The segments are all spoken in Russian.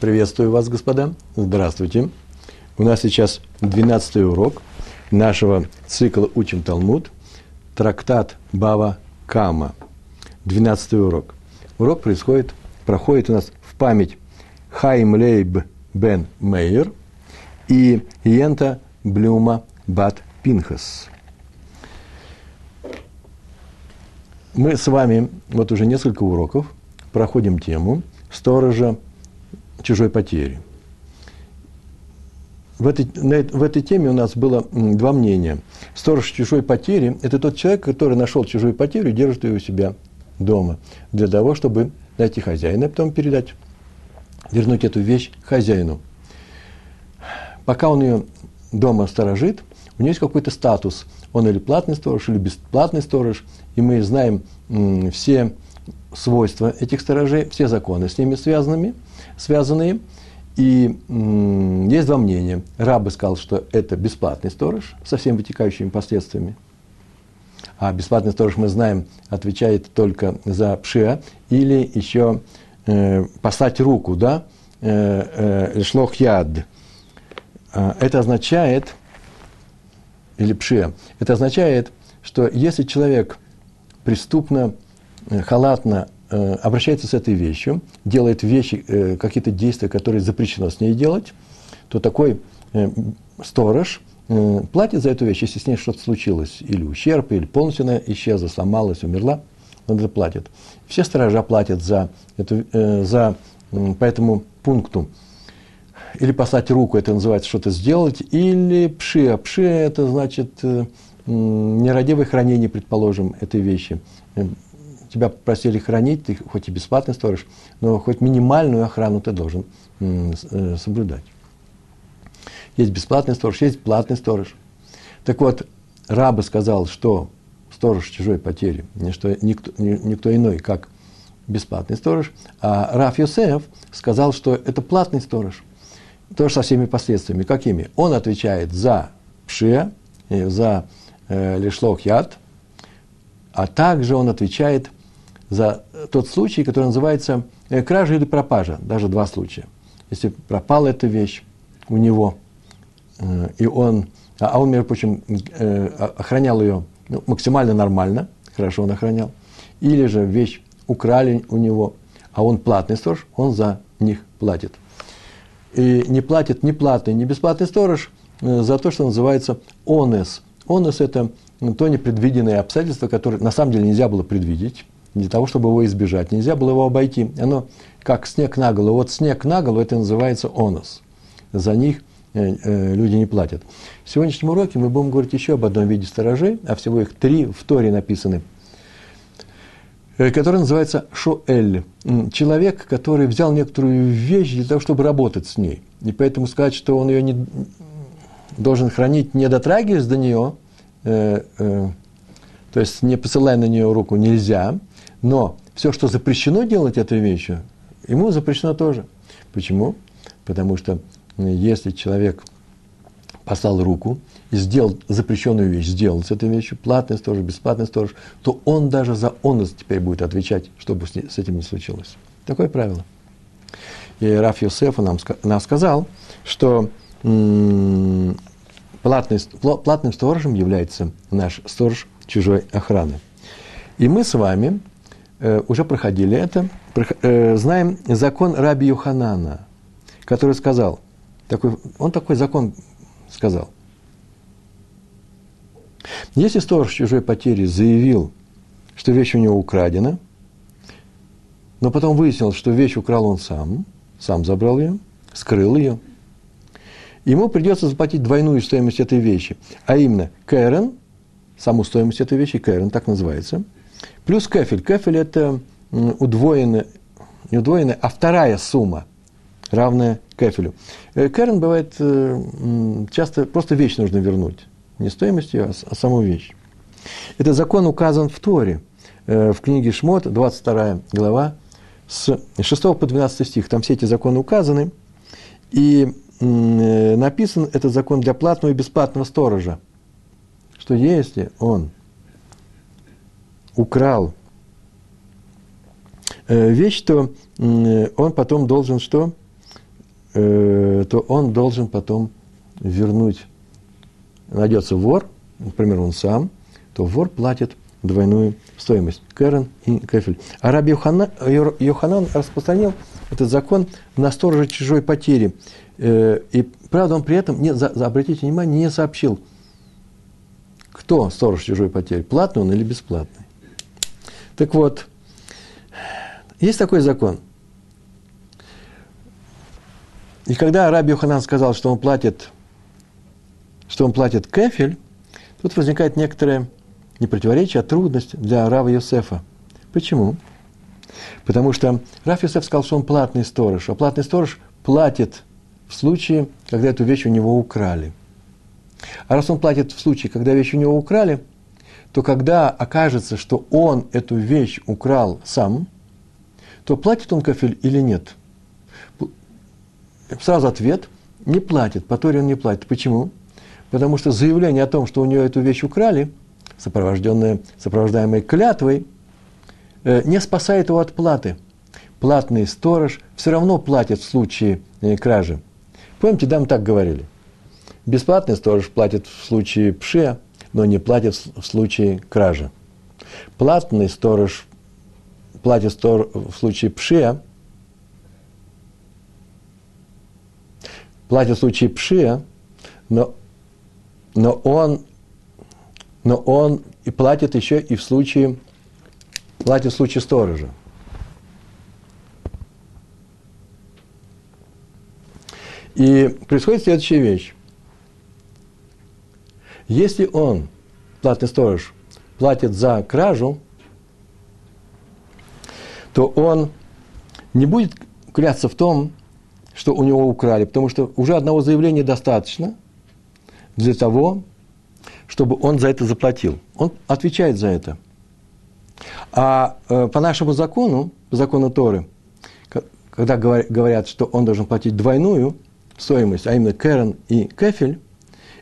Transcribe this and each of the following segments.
Приветствую вас, господа. Здравствуйте. У нас сейчас 12 урок нашего цикла «Учим Талмуд». Трактат Бава Кама. 12 урок. Урок происходит, проходит у нас в память Хайм Лейб бен Мейер и Йента Блюма Бат Пинхас. Мы с вами вот уже несколько уроков проходим тему сторожа чужой потери. В этой, в этой теме у нас было два мнения. Сторож чужой потери – это тот человек, который нашел чужую потерю и держит ее у себя дома, для того, чтобы найти хозяина, и потом передать, вернуть эту вещь хозяину. Пока он ее дома сторожит, у него есть какой-то статус. Он или платный сторож, или бесплатный сторож, и мы знаем все свойства этих сторожей, все законы с ними связанными, связанные. И есть два мнения. Рабы сказал, что это бесплатный сторож со всеми вытекающими последствиями. А бесплатный сторож, мы знаем, отвечает только за пшия или еще э, послать руку, да, э, э, шлох яд. А, это означает, или пшия, это означает, что если человек преступно Э, халатно обращается с этой вещью, делает вещи, э, какие-то действия, которые запрещено с ней делать, то такой сторож платит за эту вещь, если с ней что-то случилось, или ущерб, или полностью она исчезла, сломалась, умерла, он это платит. Все сторожа платят за, эту, за по этому пункту. Или послать руку, это называется что-то сделать, или пши. А пши – это значит нерадивое хранение, предположим, этой вещи тебя попросили хранить, ты хоть и бесплатный сторож, но хоть минимальную охрану ты должен э, соблюдать. Есть бесплатный сторож, есть платный сторож. Так вот, Раба сказал, что сторож чужой потери, что, никто, никто иной, как бесплатный сторож, а Раф Йосеф сказал, что это платный сторож. Тоже со всеми последствиями. Какими? Он отвечает за пшия, за э, лишлох яд, а также он отвечает за тот случай, который называется э, кража или пропажа, даже два случая. Если пропала эта вещь у него, э, и он, а, а он, между прочим, э, охранял ее ну, максимально нормально, хорошо он охранял, или же вещь украли у него, а он платный сторож, он за них платит. И не платит ни платный, ни бесплатный сторож за то, что называется онес. Онес – это то непредвиденное обстоятельство, которое на самом деле нельзя было предвидеть, для того, чтобы его избежать. Нельзя было его обойти. Оно как снег на голову. Вот снег на голову, это называется онос. За них э, э, люди не платят. В сегодняшнем уроке мы будем говорить еще об одном виде сторожей, а всего их три в Торе написаны, э, который называется шоэль. Человек, который взял некоторую вещь для того, чтобы работать с ней. И поэтому сказать, что он ее не, должен хранить, не дотрагиваясь до нее, то есть не посылая на нее руку, нельзя – но все, что запрещено делать этой вещью, ему запрещено тоже. Почему? Потому что если человек послал руку и сделал запрещенную вещь, сделал с этой вещью, платный сторож, бесплатный сторож, то он даже за онос теперь будет отвечать, что бы с этим не случилось. Такое правило. И Раф Йосефа нам, нам сказал, что платный, платным сторожем является наш сторож чужой охраны. И мы с вами уже проходили это, э, знаем закон Раби Юханана, который сказал, такой, он такой закон сказал. Если сторож чужой потери заявил, что вещь у него украдена, но потом выяснилось, что вещь украл он сам, сам забрал ее, скрыл ее, ему придется заплатить двойную стоимость этой вещи, а именно Кэрен, саму стоимость этой вещи, Кэрен так называется – Плюс кефель. Кефель – это удвоенная, не удвоенная, а вторая сумма, равная кефелю. Э, Кэрен бывает э, часто просто вещь нужно вернуть. Не стоимость ее, а, а саму вещь. Этот закон указан в Торе, э, в книге Шмот, 22 глава, с 6 по 12 стих. Там все эти законы указаны. И написан этот закон для платного и бесплатного сторожа. Что если он украл э, вещь, то он потом должен что? э, то он должен потом вернуть. Найдется вор, например, он сам, то вор платит двойную стоимость. Кэрон и кефель. А Йоханан, Йоханан распространил этот закон на сторожа чужой потери. Э, и, правда, он при этом, не, за, обратите внимание, не сообщил, кто сторож чужой потери, платный он или бесплатный. Так вот, есть такой закон. И когда Раби Йоханан сказал, что он платит, что он платит кефель, тут возникает некоторое не противоречие, а трудность для Рава Йосефа. Почему? Потому что Раф Йосеф сказал, что он платный сторож, а платный сторож платит в случае, когда эту вещь у него украли. А раз он платит в случае, когда вещь у него украли, то когда окажется, что он эту вещь украл сам, то платит он кафель или нет? Сразу ответ – не платит, по Торе он не платит. Почему? Потому что заявление о том, что у него эту вещь украли, сопровожденное, сопровождаемое клятвой, э, не спасает его от платы. Платный сторож все равно платит в случае э, кражи. Помните, да, мы так говорили. Бесплатный сторож платит в случае пше, но не платит в случае кражи. Платный сторож платит стор в случае пше, платит в случае пше, но, но он но он и платит еще и в случае, платит в случае сторожа. И происходит следующая вещь. Если он, платный сторож, платит за кражу, то он не будет кляться в том, что у него украли, потому что уже одного заявления достаточно для того, чтобы он за это заплатил. Он отвечает за это. А э, по нашему закону, по закону Торы, когда говорят, что он должен платить двойную стоимость, а именно Кэрон и Кефель,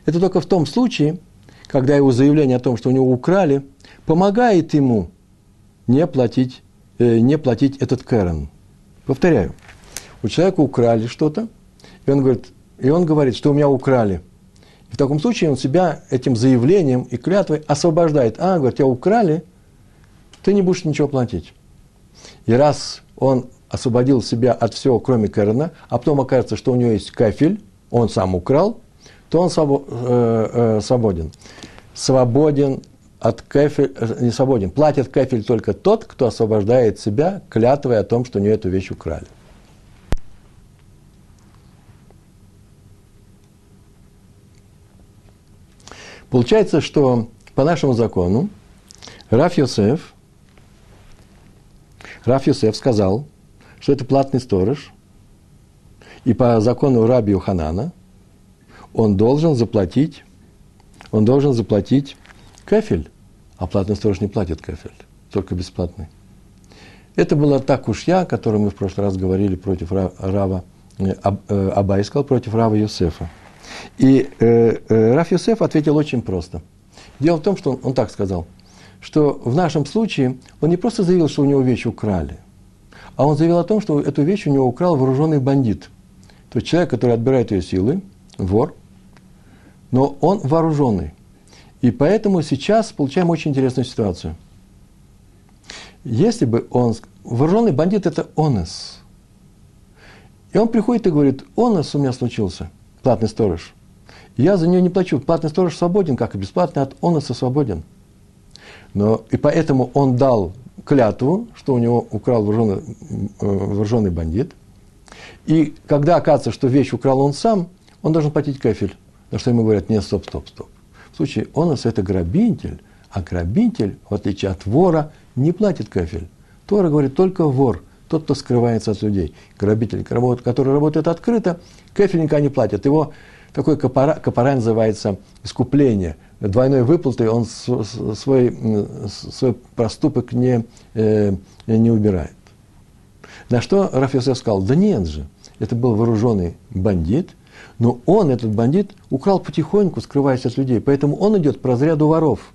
это только в том случае, когда его заявление о том, что у него украли, помогает ему не платить, э, не платить этот Кэрон. Повторяю, у человека украли что-то, и он говорит, и он говорит, что у меня украли – и в таком случае он себя этим заявлением и клятвой освобождает. А, говорит, тебя украли, ты не будешь ничего платить. И раз он освободил себя от всего, кроме Керна, а потом окажется, что у него есть кафель, он сам украл, то он э, э, свободен. Свободен от кафель, э, не свободен, платит кафель только тот, кто освобождает себя клятвой о том, что у него эту вещь украли. Получается, что по нашему закону Раф Йосеф, Раф Йосеф сказал, что это платный сторож, и по закону Раби Ханана он должен заплатить, он должен заплатить кафель, а платный сторож не платит кафель, только бесплатный. Это была та кушья, о которой мы в прошлый раз говорили против Рава, э, э, Абай сказал против Рава Йосефа. И э, Раф Йосеф ответил очень просто. Дело в том, что он, он так сказал, что в нашем случае он не просто заявил, что у него вещь украли, а он заявил о том, что эту вещь у него украл вооруженный бандит. То есть человек, который отбирает ее силы, вор, но он вооруженный. И поэтому сейчас получаем очень интересную ситуацию. Если бы он... Вооруженный бандит – это онес. И он приходит и говорит, онес у меня случился – платный сторож. Я за нее не плачу. Платный сторож свободен, как и бесплатный от оноса свободен. Но, и поэтому он дал клятву, что у него украл вооруженный, э, вооруженный бандит. И когда оказывается, что вещь украл он сам, он должен платить кафель. На что ему говорят, нет, стоп, стоп, стоп. В случае онос – это грабитель, а грабитель, в отличие от вора, не платит кафель. Тора говорит только вор, тот, кто скрывается от людей. Грабитель, который работает открыто, Кефель никогда не платит. Его такой капара, капара называется искупление. Двойной выплатой он свой, свой проступок не, э, не убирает. На что Рафисов сказал, да нет же, это был вооруженный бандит, но он, этот бандит, украл потихоньку, скрываясь от людей. Поэтому он идет по разряду воров.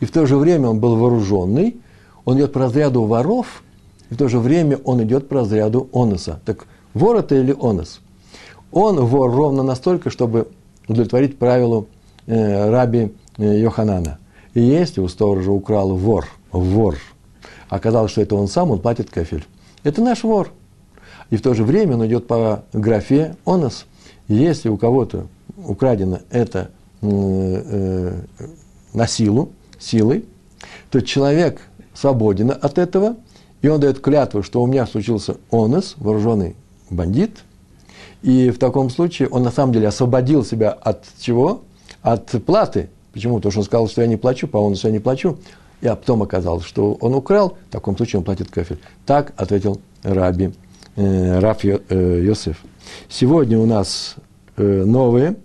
И в то же время он был вооруженный, он идет по разряду воров, и в то же время он идет по разряду оноса. Так вор это или онос? Он вор ровно настолько, чтобы удовлетворить правилу э, раби э, Йоханана. И если у сторожа украл вор, вор, оказалось, что это он сам, он платит кафель. Это наш вор. И в то же время он идет по графе онос. Если у кого-то украдено это э, э, на силу, силой, то человек свободен от этого, и он дает клятву, что у меня случился онос, вооруженный бандит, и в таком случае он на самом деле освободил себя от чего? От платы. Почему? Потому что он сказал, что я не плачу, по оносу я не плачу. И а потом оказалось, что он украл, в таком случае он платит כפל. Так ответил Раби, э, Рав Йо, э, Йосеф. Сегодня у нас э, новые,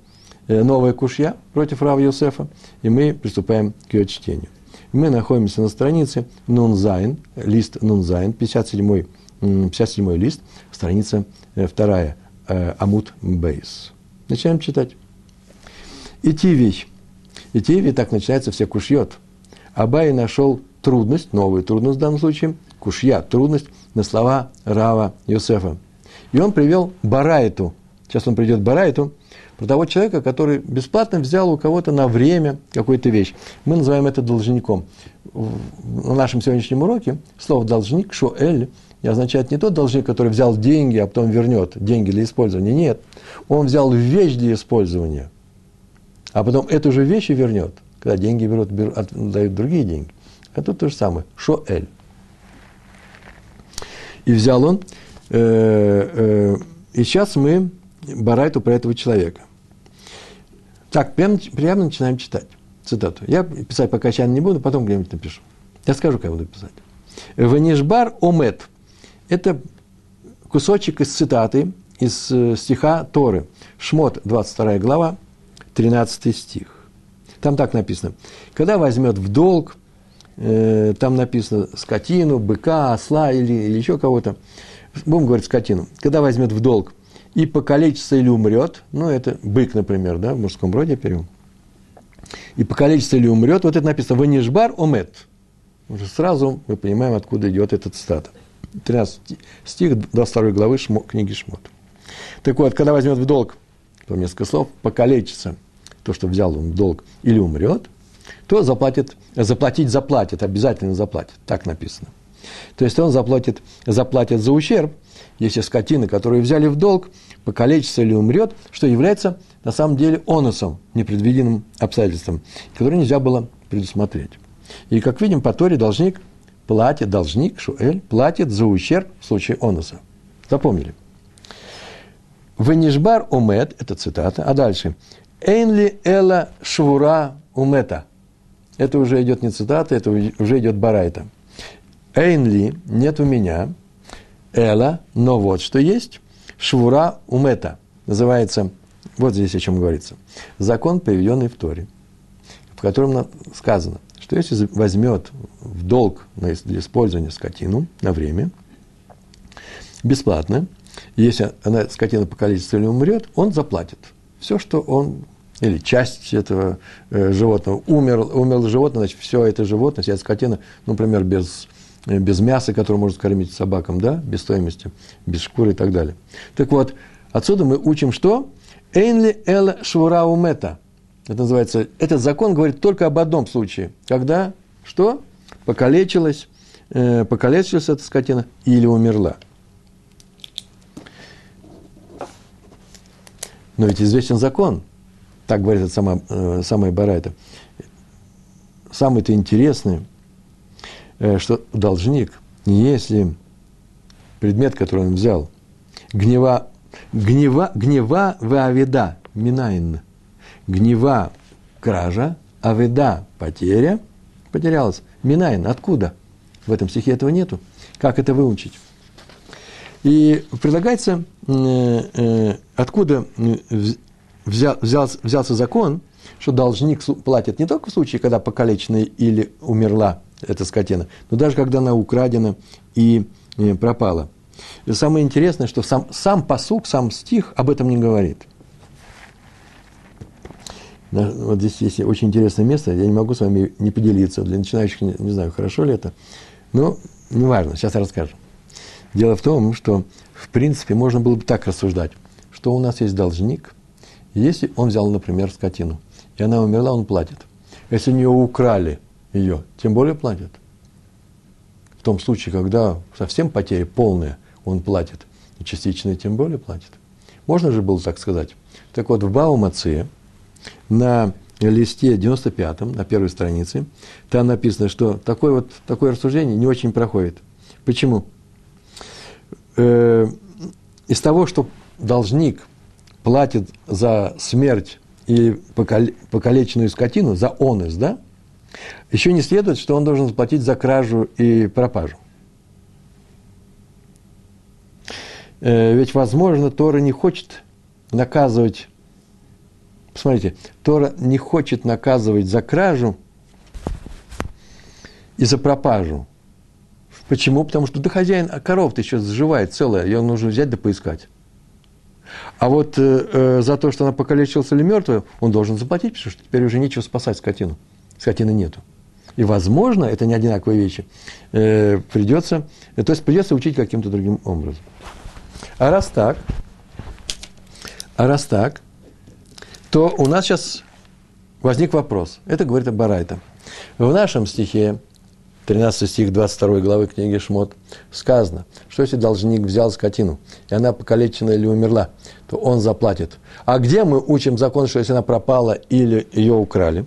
э, новая קושיא против Рава Йосефа, и мы приступаем к ее чтению. Мы находимся на странице נון זיין, лист נון זיין, 57, 57 лист, страница э, вторая, э, Амут Бейс. Начинаем читать. Итивий. Итивий, так начинается все кушьет. Абай нашел трудность, новую трудность в данном случае, кушья, трудность на слова Рава Йосефа. И он привел Барайту. Сейчас он придет Барайту, про того человека, который бесплатно взял у кого-то на время какую-то вещь. Мы называем это должником. На нашем сегодняшнем уроке слово «должник» «шоэль» означает не тот должник, который взял деньги, а потом вернет деньги для использования. Нет. Он взял вещь для использования, а потом эту же вещь и вернет. Когда деньги берут, берут дают другие деньги. А тут то же самое. Шоэль. И взял он, э, э, и сейчас мы Барайту про этого человека. Так, прямо, прямо начинаем читать цитату. Я писать пока сейчас не буду, потом где-нибудь напишу. Я скажу, как буду писать. Ванишбар омет. Это кусочек из цитаты, из э, стиха Торы. Шмот, 22 глава, 13 стих. Там так написано. Когда возьмет в долг, э, там написано скотину, быка, осла или, или еще кого-то, будем говорить скотину, когда возьмет в долг и покалечится или умрет, ну, это бык, например, да, в мужском роде перевод, и покалечится или умрет, вот это написано «Ванишбар омет». Уже сразу мы понимаем, откуда идет этот цитата. 13 стих 22 главы Шмо, книги Шмот. Так вот, когда возьмет в долг, то несколько слов, покалечится, то, что взял он в долг, или умрет, то заплатит, заплатить заплатит, обязательно заплатит. Так написано. То есть он заплатит, заплатит за ущерб, если скотина, которую взяли в долг, покалечится или умрет, что является на самом деле онусом, непредвиденным обстоятельством, которое нельзя было предусмотреть. И, как видим, по Торе должник платит, должник, Шуэль, платит за ущерб в случае онуса. Запомнили? Венишбар умет, это цитата, а дальше. Эйнли эла швура умета. Это уже идет не цитата, это уже идет барайта. Эйнли, нет у меня, эла, но вот что есть, Швура умета. Называется, вот здесь о чем говорится. Закон, приведенный в Торе, в котором сказано, что если возьмет в долг для использования скотину на время, бесплатно, если она, скотина покалечится или умрет, он заплатит. Все, что он, или часть этого э, животного, умер, умерло животное, значит, все это животное, вся скотина, ну, например, без без мяса, которое может кормить собакам, да, без стоимости, без шкуры и так далее. Так вот, отсюда мы учим что? Эйнли эла швура умета. Это называется, этот закон говорит только об одном случае. Когда, что? Покалечилась, э, покалечилась эта скотина или умерла. Но ведь известен закон, так говорит сама, э, самая Барайта. Самый-то интересный – что должник, если предмет, который он взял, гнева, гнева, гнева аведа, минайн, гнева кража, аведа потеря, потерялась, минайн, откуда? В этом стихе этого нету. Как это выучить? И предлагается, э, э, откуда взял, взялся, взялся закон, что должник платит не только в случае, когда покалеченный или умерла эта скотина, но даже когда она украдена и э, пропала. И самое интересное, что сам, сам посук, сам стих об этом не говорит. Вот здесь есть очень интересное место, я не могу с вами не поделиться. Для начинающих, не, не знаю, хорошо ли это, но неважно, сейчас я расскажу. Дело в том, что, в принципе, можно было бы так рассуждать, что у нас есть должник, если он взял, например, скотину, и она умерла, он платит. Если у нее украли ее, тем более платит. В том случае, когда совсем потери полные, он платит. И частичные тем более платит. Можно же было так сказать. Так вот, в Баумации на листе 95, на первой странице, там написано, что такое, вот, такое рассуждение не очень проходит. Почему? Э, из того, что должник платит за смерть и покалеченную скотину, за онес, да, еще не следует, что он должен заплатить за кражу и пропажу. Э, ведь, возможно, Тора не хочет наказывать Посмотрите, Тора не хочет наказывать за кражу и за пропажу. Почему? Потому что да хозяин, а коров-то еще сживает целая, ее нужно взять да поискать. А вот э, э, за то, что она покалечилась или мертвая, он должен заплатить, потому что теперь уже нечего спасать скотину. Скотины нету. И, возможно, это не одинаковые вещи, э, придется, э, то есть придется учить каким-то другим образом. А раз так, а раз так, то у нас сейчас возник вопрос. Это говорит Барайта. В нашем стихе, 13 стих 22 главы книги Шмот, сказано, что если должник взял скотину, и она покалечена или умерла, то он заплатит. А где мы учим закон, что если она пропала или ее украли?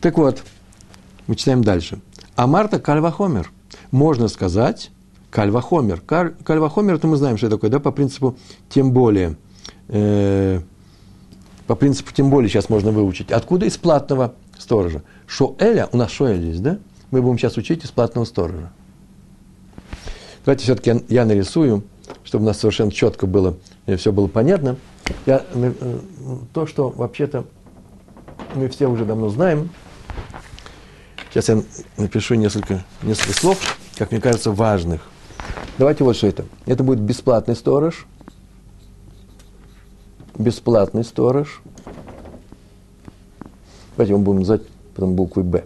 Так вот, мы читаем дальше. А Марта Кальвахомер. Можно сказать, Кальвахомер. Кальвахомер, это мы знаем, что это такое, да, по принципу тем более. Э, по принципу тем более сейчас можно выучить. Откуда из платного сторожа? Шоэля, у нас Шоэль есть, да? Мы будем сейчас учить из платного сторожа. Давайте все-таки я нарисую, чтобы у нас совершенно четко было, все было понятно. Я, э, то, что вообще-то мы все уже давно знаем. Сейчас я напишу несколько, несколько слов, как мне кажется, важных. Давайте вот что это. Это будет бесплатный сторож – бесплатный сторож. Давайте мы будем называть потом буквой «Б».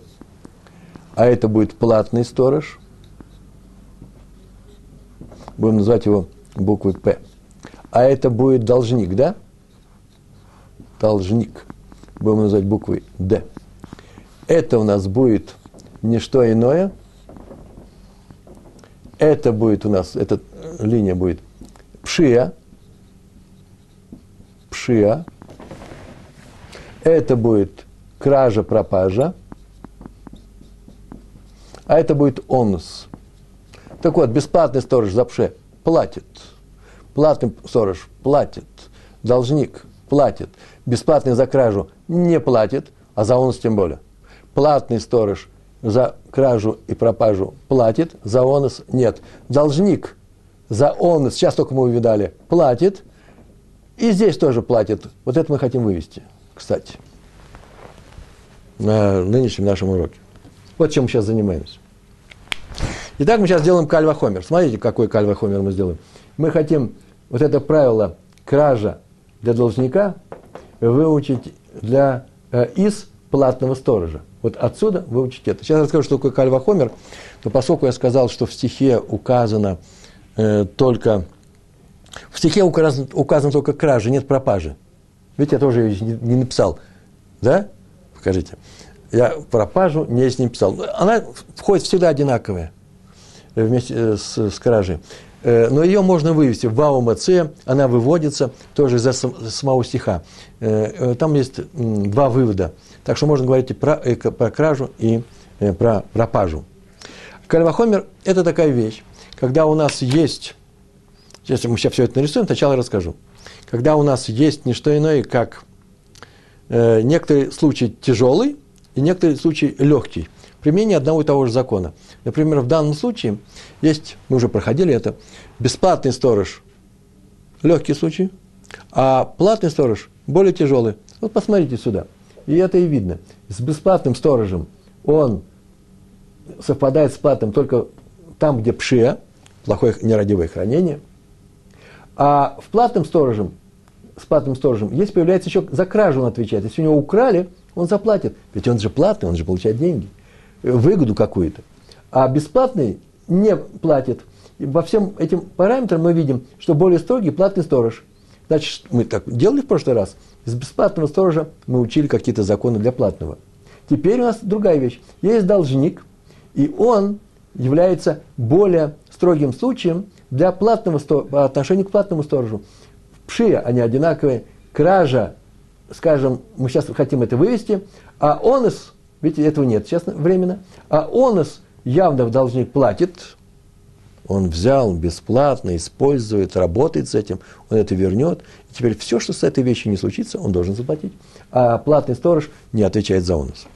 А это будет платный сторож. Будем называть его буквой «П». А это будет должник, да? Должник. Будем называть буквой «Д». Это у нас будет не что иное. Это будет у нас, эта линия будет пшия – пшия, это будет кража, пропажа, а это будет онус. Так вот, бесплатный сторож за пше платит, платный сторож платит, должник платит, бесплатный за кражу не платит, а за онус тем более. Платный сторож за кражу и пропажу платит, за онус нет. Должник за онус, сейчас только мы увидали, платит – и здесь тоже платят. Вот это мы хотим вывести, кстати, на нынешнем нашем уроке. Вот чем мы сейчас занимаемся. Итак, мы сейчас делаем кальвахомер. Смотрите, какой кальвахомер мы сделаем. Мы хотим вот это правило кража для должника выучить для, э, из платного сторожа. Вот отсюда выучить это. Сейчас расскажу, что такое кальвахомер. Но поскольку я сказал, что в стихе указано э, только в стихе указан, указан только кража, нет пропажи. Ведь я тоже ее не, не написал. Да? Покажите. Я пропажу не ним писал. Она входит всегда одинаковая вместе э, с, с кражей. Э, но ее можно вывести в Баумаце, она выводится тоже из самого стиха. Э, там есть два вывода. Так что можно говорить и про, и про кражу, и про пропажу. Кальвахомер – это такая вещь, когда у нас есть если мы сейчас все это нарисуем, сначала расскажу. Когда у нас есть не что иное, как э, некоторые случаи тяжелый и некоторые случаи легкий. Применение одного и того же закона. Например, в данном случае есть, мы уже проходили это, бесплатный сторож, легкий случай, а платный сторож более тяжелый. Вот посмотрите сюда. И это и видно. С бесплатным сторожем он совпадает с платным только там, где пшия, плохое нерадивое хранение – а в платном сторожем, с платным сторожем, есть появляется еще за кражу он отвечает. Если у него украли, он заплатит. Ведь он же платный, он же получает деньги, выгоду какую-то. А бесплатный не платит. И по всем этим параметрам мы видим, что более строгий платный сторож. Значит, мы так делали в прошлый раз. Из бесплатного сторожа мы учили какие-то законы для платного. Теперь у нас другая вещь. Есть должник, и он является более строгим случаем для платного, по отношению к платному сторожу. Пшия они одинаковые. Кража, скажем, мы сейчас хотим это вывести, а онос, видите, этого нет сейчас временно, а онос явно в должник платит, он взял бесплатно, использует, работает с этим, он это вернет. И теперь все, что с этой вещью не случится, он должен заплатить. А платный сторож не отвечает за онос.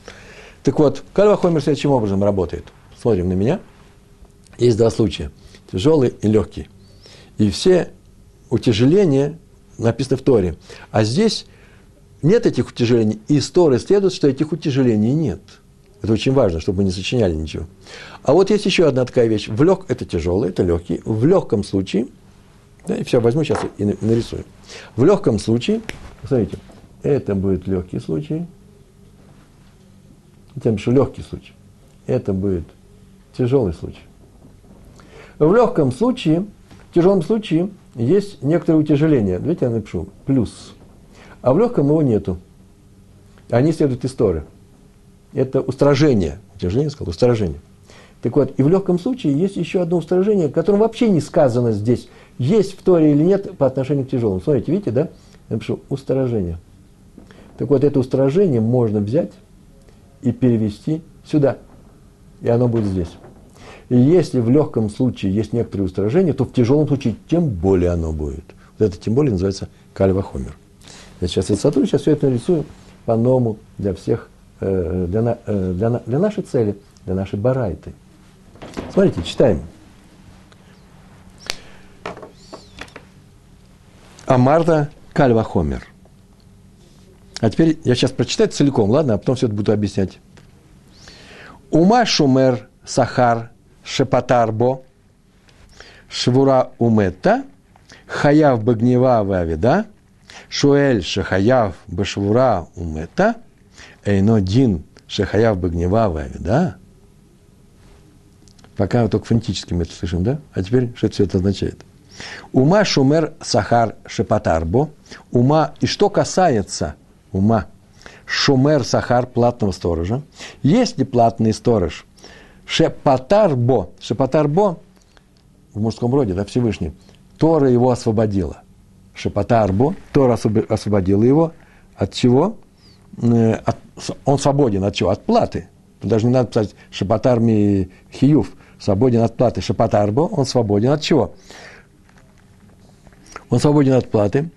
Так вот, Кальва Хомер следующим образом работает. Смотрим на меня. Есть два случая. Тяжелый и легкий. И все утяжеления написаны в Торе. А здесь нет этих утяжелений. И из Торы следует, что этих утяжелений нет. Это очень важно, чтобы мы не сочиняли ничего. А вот есть еще одна такая вещь. В лег, это тяжелый, это легкий. В легком случае, да, все, возьму сейчас и нарисую. В легком случае, смотрите, это будет легкий случай. Я напишу легкий случай. Это будет тяжелый случай. В легком случае, в тяжелом случае есть некоторое утяжеление. Давайте я напишу плюс. А в легком его нету. Они следуют из Торы. Это устражение. Утяжеление сказал, устражение. Так вот, и в легком случае есть еще одно устражение, которое вообще не сказано здесь, есть в Торе или нет по отношению к тяжелому. Смотрите, видите, да? Я напишу устражение. Так вот, это устражение можно взять и перевести сюда. И оно будет здесь. И если в легком случае есть некоторые устражения, то в тяжелом случае тем более оно будет. Вот это тем более называется кальвахомер. Я сейчас это сотру, сейчас все это нарисую по-новому для всех, для, э, для, для нашей цели, для нашей барайты. Смотрите, читаем. Амарта Кальвахомер. А теперь я сейчас прочитаю целиком, ладно, а потом все это буду объяснять. Ума шумер сахар шепатарбо, швура умета, хаяв багнева вавида, шуэль шахаяв башвура умета, эйно дин шахаяв багнева вавида. Пока только фонетически мы это слышим, да? А теперь что все это означает? Ума шумер сахар шепатарбо. Ума, и что касается ума, шумер сахар платного сторожа. Если платный сторож Шепатарбо. Шепатарбо в мужском роде, да, Всевышний. Тора его освободила. Шепатарбо. Тора освободила его. От чего? Э, от, он свободен от чего? От платы. Даже не надо писать Шепатарми Хиюв. Свободен от платы. Шепатарбо. Он свободен от чего? Он свободен от платы.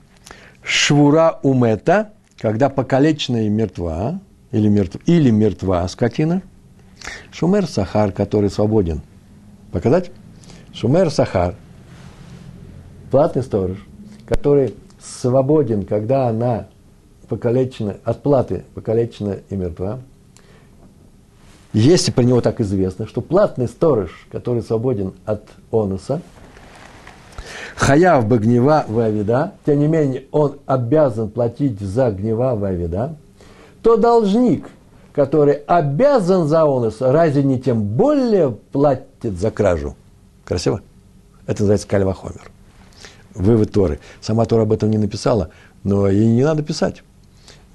Швура умета, когда покалеченная мертва, или, мертв, или мертва скотина – Шумер Сахар, который свободен. Показать? Шумер Сахар, платный сторож, который свободен, когда она покалечена, от платы покалечена и мертва. Если про него так известно, что платный сторож, который свободен от онуса, хаяв бы гнева в тем не менее он обязан платить за гнева в то должник – который обязан за онос, разве не тем более платит за кражу? Красиво? Это называется кальвахомер. Вывод Торы. Сама Тора об этом не написала, но ей не надо писать.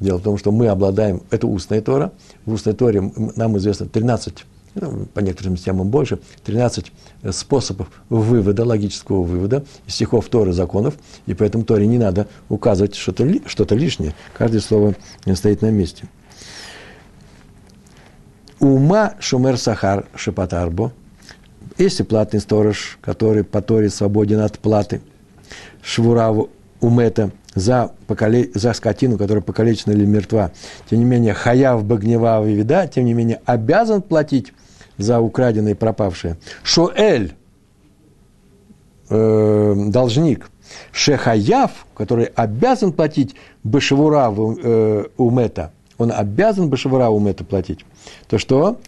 Дело в том, что мы обладаем, это устная Тора, в устной Торе нам известно 13, ну, по некоторым темам больше, 13 способов вывода, логического вывода из стихов Торы, законов, и поэтому Торе не надо указывать что-то, что-то лишнее. Каждое слово стоит на месте. Ума шумер сахар шепатарбо. Если платный сторож, который по Торе свободен от платы, швураву умета за, поколе... за скотину, которая покалечена или мертва, тем не менее, хаяв багнева вида, тем не менее, обязан платить за украденное и пропавшее. Шоэль, э, должник, шехаяв, который обязан платить бешевура э, умета, он обязан бешевура умета платить то что?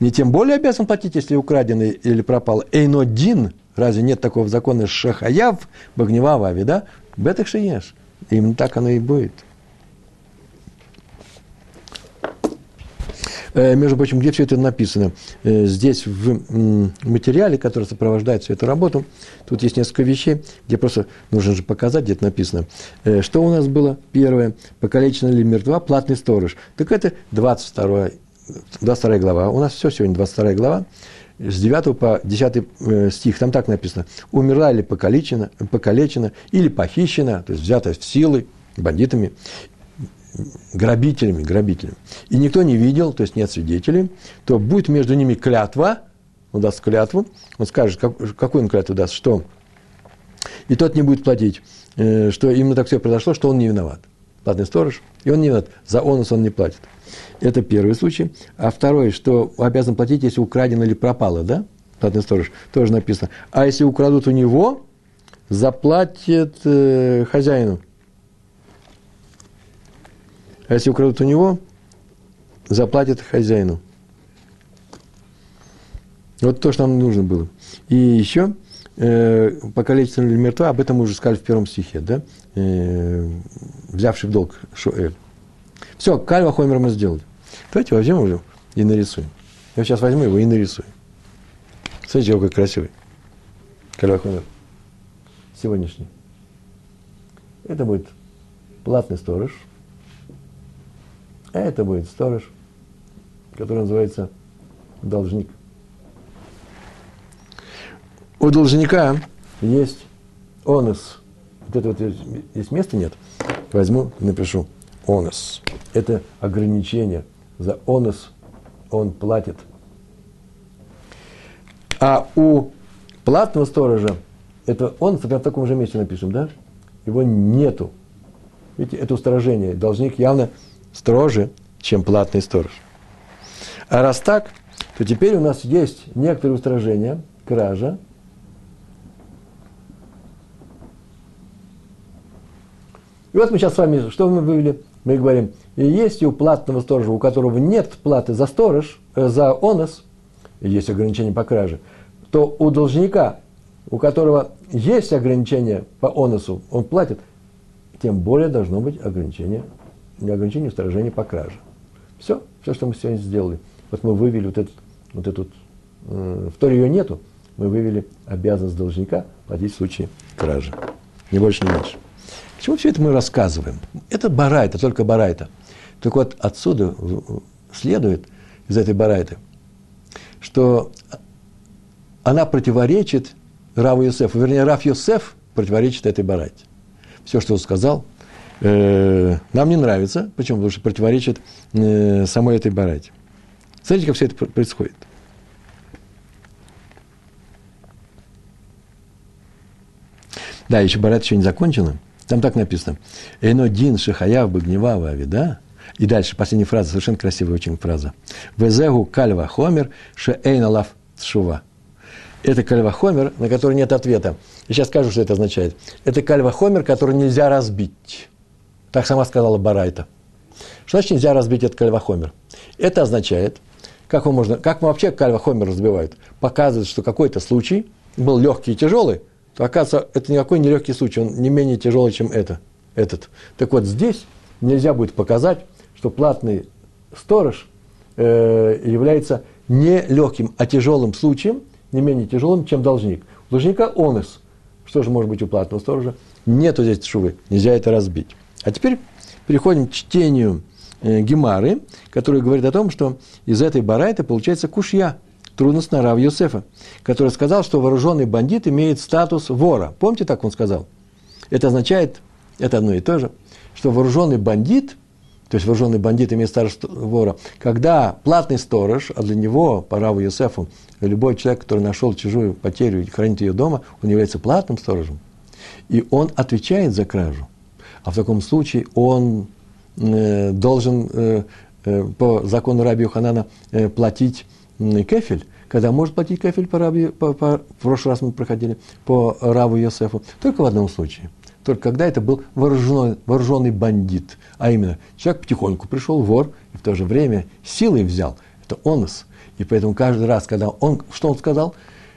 Не тем более обязан платить, если украденный или пропал. Эйнодин, разве нет такого закона шахаяв, багнева вави, да? Бетах шиеш. Именно так оно и будет. Э, между прочим, где все это написано? Э, здесь в материале, который сопровождает всю эту работу, тут есть несколько вещей, где просто нужно же показать, где это написано. Э, что у нас было? Первое. Покалечена ли мертва платный сторож? Так это 22, 22 глава. У нас все сегодня 22 глава с 9 по 10 стих, там так написано, умерла или покалечена, покалечена или похищена, то есть взята в силы бандитами, грабителями, грабителями, и никто не видел, то есть нет свидетелей, то будет между ними клятва, он даст клятву, он скажет, как, какую он клятву даст, что, и тот не будет платить, э, что именно так все произошло, что он не виноват. Платный сторож, и он не виноват, за онус он не платит. Это первый случай. А второй, что обязан платить, если украдено или пропало, да? Платный сторож, тоже написано. А если украдут у него, заплатит э, хозяину. А если украдут у него, заплатят хозяину. Вот то, что нам нужно было. И еще, э, покалеченный или мертва, об этом мы уже сказали в первом стихе, да? Э, взявший в долг Шуэль. Все, кальва хомер мы сделали. Давайте возьмем его и нарисуем. Я сейчас возьму его и нарисую. Смотрите, какой красивый. Кальва хомер. Сегодняшний. Это будет платный сторож – а это будет сторож, который называется должник. У должника есть онос. Вот это вот здесь места нет. Возьму, напишу онос. Это ограничение. За онос он платит. А у платного сторожа, это он в таком же месте напишем, да? Его нету. Видите, это устражение. Должник явно строже, чем платный сторож. А раз так, то теперь у нас есть некоторые устражения, кража. И вот мы сейчас с вами, что мы вывели? Мы говорим, есть у платного сторожа, у которого нет платы за сторож, э, за онос, есть ограничение по краже, то у должника, у которого есть ограничение по оносу, он платит, тем более должно быть ограничение не ограничение устражения по краже. Все, все, что мы сегодня сделали. Вот мы вывели вот этот, вот этот э, в ее нету, мы вывели обязанность должника платить в случае кражи. Не больше, не меньше. Чему все это мы рассказываем? Это барайта, только барайта. Так вот, отсюда следует, из этой барайты, что она противоречит Раву Йосефу. Вернее, Рав Йосеф противоречит этой барайте. Все, что он сказал – э, нам не нравится. Почему? Потому что противоречит э, самой этой барате. Смотрите, как все это происходит. Да, еще барат еще не закончена. Там так написано. Эйно дин шихаяв багнева авида. И дальше, последняя фраза, совершенно красивая очень фраза. Везегу кальва хомер шеэйна лав шува. Это кальва хомер, на который нет ответа. И сейчас скажу, что это означает. Это кальва хомер, который нельзя разбить. Так сама сказала Барайта. Что значит нельзя разбить этот кальвахомер? Это означает, как, можно, как вообще кальвахомер разбивают? Показывает, что какой-то случай был легкий и тяжелый, то оказывается, это никакой не легкий случай, он не менее тяжелый, чем это, этот. Так вот, здесь нельзя будет показать, что платный сторож э, является не легким, а тяжелым случаем, не менее тяжелым, чем должник. У должника онес. Что же может быть у платного сторожа? Нету здесь шувы, нельзя это разбить. А теперь переходим к чтению э, Гемары, который говорит о том, что из этой барайты получается кушья, трудность на Рав Йосефа, который сказал, что вооруженный бандит имеет статус вора. Помните, так он сказал? Это означает, это одно и то же, что вооруженный бандит, то есть вооруженный бандит имеет статус вора, когда платный сторож, а для него, по Раву Йосефу, любой человек, который нашел чужую потерю и хранит ее дома, он является платным сторожем, и он отвечает за кражу а в таком случае он э, должен э, э, по закону Раби Йоханана э, платить кефель, когда может платить кефель по, Раби, по, по, в прошлый раз мы проходили по Раву Йосефу, только в одном случае. Только когда это был вооруженный, вооруженный бандит, а именно человек потихоньку пришел, вор, и в то же время силой взял. Это онос. И поэтому каждый раз, когда он, что он сказал,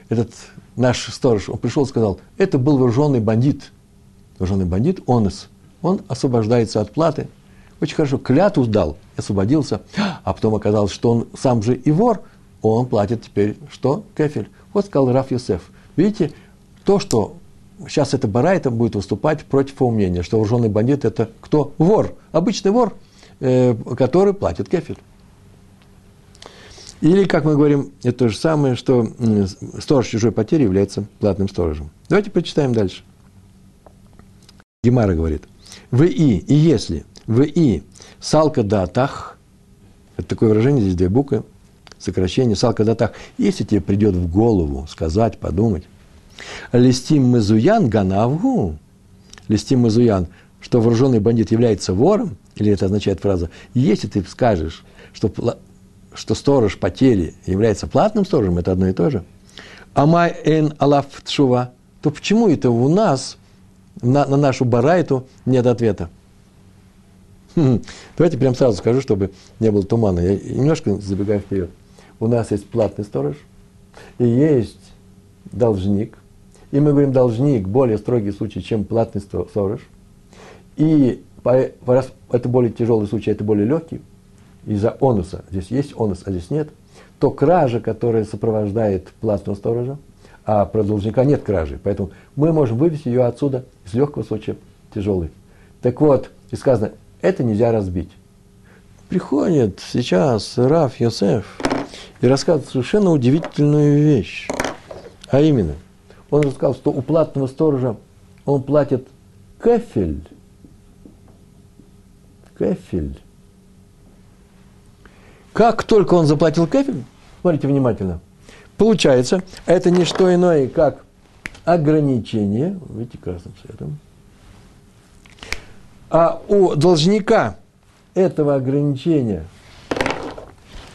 этот наш сторож, он пришел и сказал, это был вооруженный бандит. Вооруженный бандит, онос – он освобождается от платы, очень хорошо клятву дал, освободился, а потом оказалось, что он сам же и вор, он платит теперь что? Кефель. Вот сказал Раф Юсеф. Видите, то, что сейчас это Барайта будет выступать против его мнения, что вооруженный бандит – это кто? Вор, обычный вор, э, который платит кефель. Или, как мы говорим, это то же самое, что сторож чужой потери является платным сторожем. Давайте прочитаем дальше. Гемара говорит, «В и, и если, в и, салка датах, это такое выражение, здесь две буквы, сокращение, салка датах, если тебе придет в голову сказать, подумать, листим мазуян ганавгу, листим мазуян, что вооруженный бандит является вором, или это означает фраза, если ты скажешь, что что сторож потери является платным сторожем, это одно и то же. Амай эн алаф тшува, то почему это у нас, на, на нашу барайту, нет ответа? Хм, давайте прям сразу скажу, чтобы не было тумана. Я немножко забегаю вперед. У нас есть платный сторож, и есть должник. И мы говорим должник, более строгий случай, чем платный сторож. И раз это более тяжелый случай, это более легкий, из-за онуса, здесь есть онус, а здесь нет, то кража, которая сопровождает платного сторожа, а про должника нет кражи, поэтому мы можем вывести ее отсюда из легкого случая тяжелый. Так вот, и сказано, это нельзя разбить. Приходит сейчас Раф Йосеф и рассказывает совершенно удивительную вещь. А именно, он рассказал, что у платного сторожа он платит кефель. Кефель. Как только он заплатил кефель, смотрите внимательно, получается, это не что иное, как ограничение, видите, красным цветом, а у должника этого ограничения,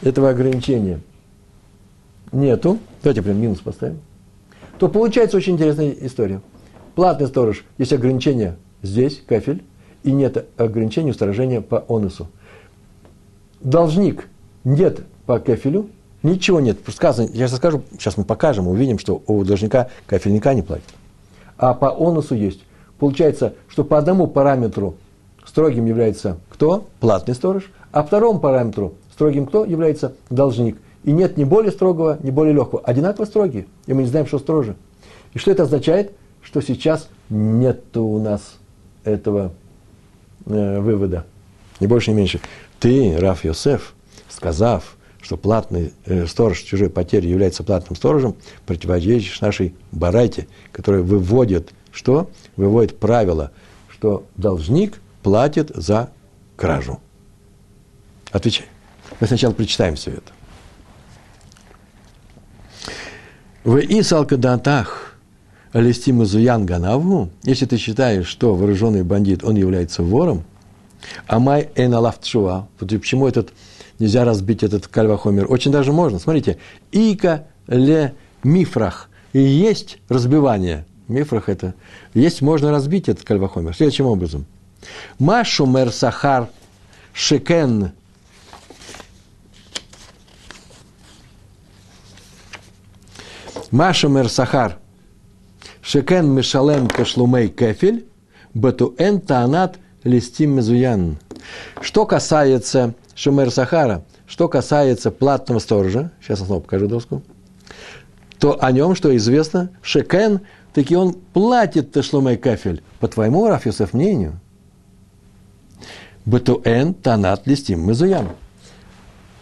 этого ограничения нету, давайте прям минус поставим, то получается очень интересная история. Платный сторож, есть ограничение здесь, кафель, и нет ограничения устражения по онусу. Должник нет по кафелю, ничего нет. Сказано, я сейчас скажу, сейчас мы покажем, увидим, что у должника кафельника не платит. А по онусу есть. Получается, что по одному параметру строгим является кто? Платный сторож. А второму параметру строгим кто? Является должник. И нет ни более строгого, ни более легкого. Одинаково строгие. И мы не знаем, что строже. И что это означает? Что сейчас нет у нас этого э, вывода. Ни больше, ни меньше. Ты, Раф Йосеф, сказав, что платный э, сторож чужой потери является платным сторожем, противоречишь нашей барайте, которая выводит что? Выводит правило, что должник платит за кражу. Отвечай. Мы сначала прочитаем все это. В Исалкадатах Алистима Зуян Ганаву, если ты считаешь, что вооруженный бандит, он является вором, Амай Эналафтшуа, почему этот нельзя разбить этот кальвахомер. Очень даже можно. Смотрите, ика ле мифрах. И есть разбивание. Мифрах это. Есть, можно разбить этот кальвахомер. Следующим образом. Машумер сахар шекен Машумер сахар шекен мешалем кашлумей кефель батуэн таанат листим мезуян. Что касается Шумер Сахара. Что касается платного сторожа, сейчас я снова покажу доску, то о нем, что известно, Шекен, таки он платит Тешломей Кафель. По твоему, Раф Йосеф, мнению, Бетуэн Танат Листим Мезуям.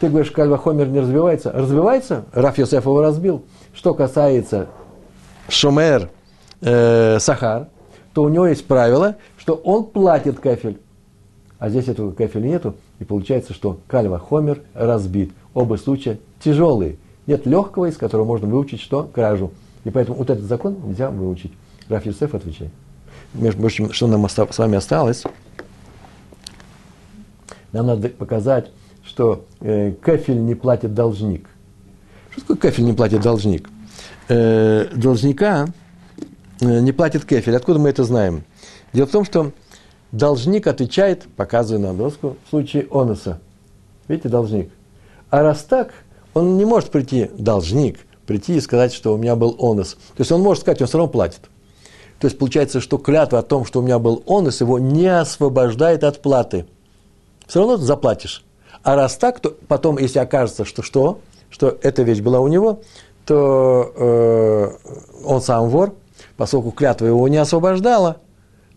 Ты говоришь, Кальва Хомер не развивается. Развивается? Раф Йосеф его разбил. Что касается Шумер э, Сахар, то у него есть правило, что он платит кафель. А здесь этого кафеля нету, и получается, что кальва хомер разбит. Оба случая тяжелые. Нет легкого, из которого можно выучить что? Кражу. И поэтому вот этот закон нельзя выучить. Раф Юсеф отвечает. Между прочим, что нам с вами осталось? Нам надо показать, что э, кафель не платит должник. Что такое кафель не платит должник? Э, должника э, не платит кафель. Откуда мы это знаем? Дело в том, что должник отвечает, показывая на доску, в случае онуса. Видите, должник. А раз так, он не может прийти, должник, прийти и сказать, что у меня был онус. То есть он может сказать, он все равно платит. То есть получается, что клятва о том, что у меня был онус, его не освобождает от платы. все равно ты заплатишь. А раз так, то потом, если окажется, что что, что эта вещь была у него, то э, он сам вор, поскольку клятва его не освобождала,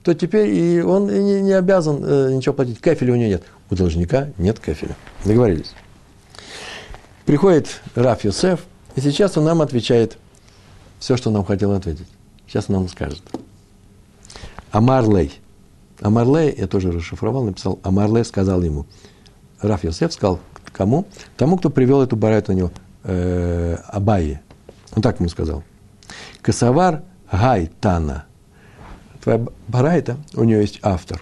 то теперь и он не, не обязан э, ничего платить. Кафеля у него нет. У должника нет кафеля. Договорились. Приходит Раф Юсеф, и сейчас он нам отвечает все, что нам хотел ответить. Сейчас он нам скажет. Амарлей. Амарлей, я тоже расшифровал, написал, Амарлей сказал ему. Раф Йосеф сказал, кому? Тому, кто привел эту барайту на него, э, Абайи. Он так ему сказал. Касавар Гай Тана. Твоя барайта, у нее есть автор.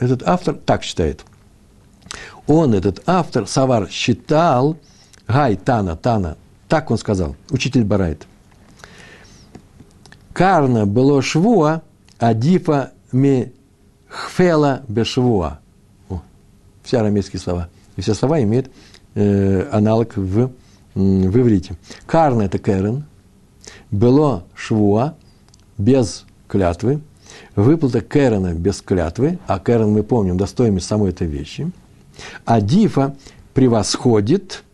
Этот автор так считает. Он, этот автор, Савар, считал, Гай Тана, так он сказал, учитель барайта. Карна было швуа, адифа ми хфела бешвуа. Все арамейские слова. И все слова имеют э, аналог в, в иврите. Карна – это керен. Было швуа без клятвы. Выплата керена без клятвы. А керен, мы помним, до стоимости самой этой вещи. А дифа превосходит,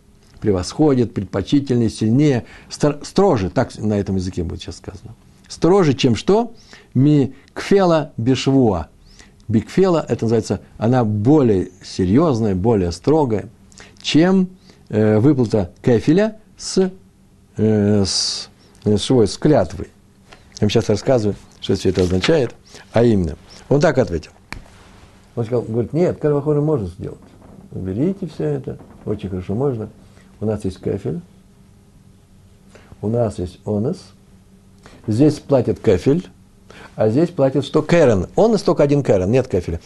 превосходит, предпочтительнее, сильнее, строже, так на этом языке будет сейчас сказано – Строже, чем что? Ми кфела бешвуа. Бикфела, это называется, она более серьезная, более строгая, чем э, выплата кефеля с, э, с, с, швой, с клятвой. Я вам сейчас рассказываю, что все это означает, а именно. Он так ответил. Он сказал, говорит, нет, карвахоры можно сделать. Берите все это, очень хорошо можно. У нас есть кефель, у нас есть онос – Здесь платит кефель, а здесь платит что? Кэрен. Он и только один кэрен, нет кефеля.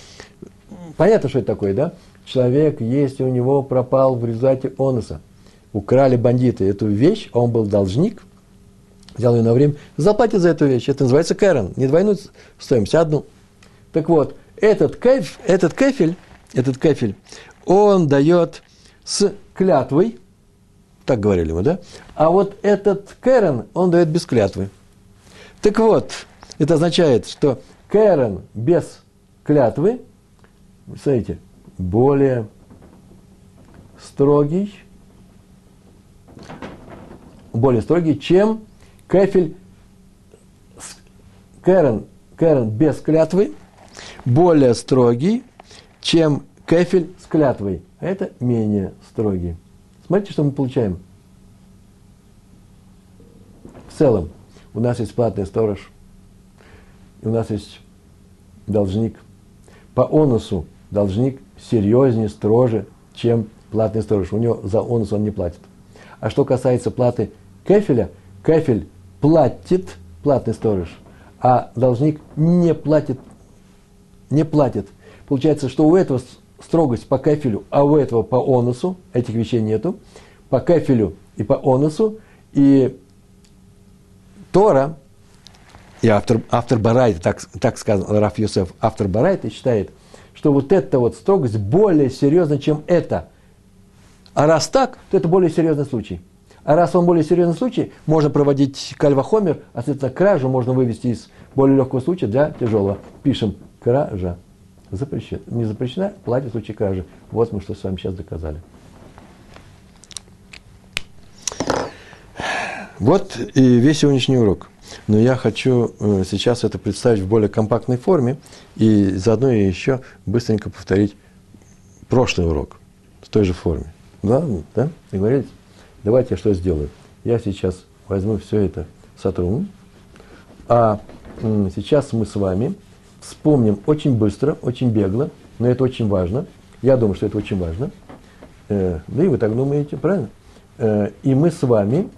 Понятно, что это такое, да? Человек, если у него пропал в результате оноса, украли бандиты эту вещь, а он был должник, взял ее на время, заплатит за эту вещь. Это называется кэрен. Не двойную стоимость, а одну. Так вот, этот, кеф, этот кефель, этот кефель, он дает с клятвой, так говорили мы, да? А вот этот кэрен, он дает без клятвы. Так вот, это означает, что Кэрон без клятвы, смотрите, более строгий, более строгий, чем кефель Кэрон, Кэрон без клятвы, более строгий, чем кефель с клятвой. А это менее строгий. Смотрите, что мы получаем. В целом – у нас есть платный сторож, и у нас есть должник. По онусу должник серьезнее, строже, чем платный сторож. У него за онус он не платит. А что касается платы кефеля, кефель платит платный сторож, а должник не платит, не платит. Получается, что у этого строгость по кефелю, а у этого по онусу, этих вещей нету, по кефелю и по онусу, и Тора, и автор, автор Барайта, так, так сказал Раф Юсеф, автор Барайта считает, что вот эта вот строгость более серьезна, чем это. А раз так, то это более серьезный случай. А раз он более серьезный случай, можно проводить кальвахомер, а соответственно кражу можно вывести из более легкого случая для тяжелого. Пишем кража. Запрещена. Не запрещена, платит в случае кражи. Вот мы что с вами сейчас доказали. Вот и весь сегодняшний урок. Но я хочу э, сейчас это представить в более компактной форме и заодно еще быстренько повторить прошлый урок в той же форме. Да, да, договорились? Давайте я что сделаю. Я сейчас возьму все это, сотру, а сейчас мы с вами вспомним очень быстро, очень бегло, но это очень важно. Я думаю, что это очень важно. Э, да и вы так думаете, правильно? Э, и мы с вами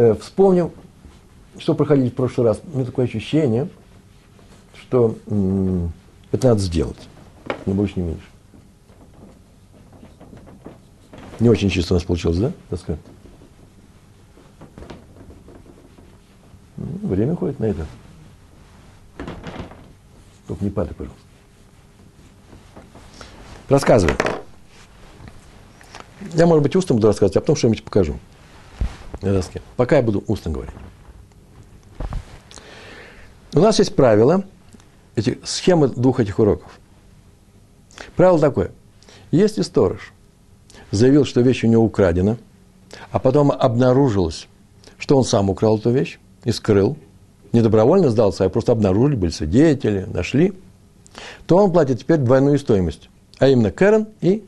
э, вспомним, что проходили в прошлый раз. У меня такое ощущение, что э, это надо сделать. Не больше, не меньше. Не очень чисто у нас получилось, да, доска? Ну, время ходит на это. Только не падай, пожалуйста. Рассказывай. Я, может быть, устно буду рассказывать, а потом что-нибудь покажу на доске. Пока я буду устно говорить. У нас есть правило, эти, схемы двух этих уроков. Правило такое. Если сторож заявил, что вещь у него украдена, а потом обнаружилось, что он сам украл эту вещь и скрыл, не добровольно сдался, а просто обнаружили, были свидетели, нашли, то он платит теперь двойную стоимость, а именно Кэрон и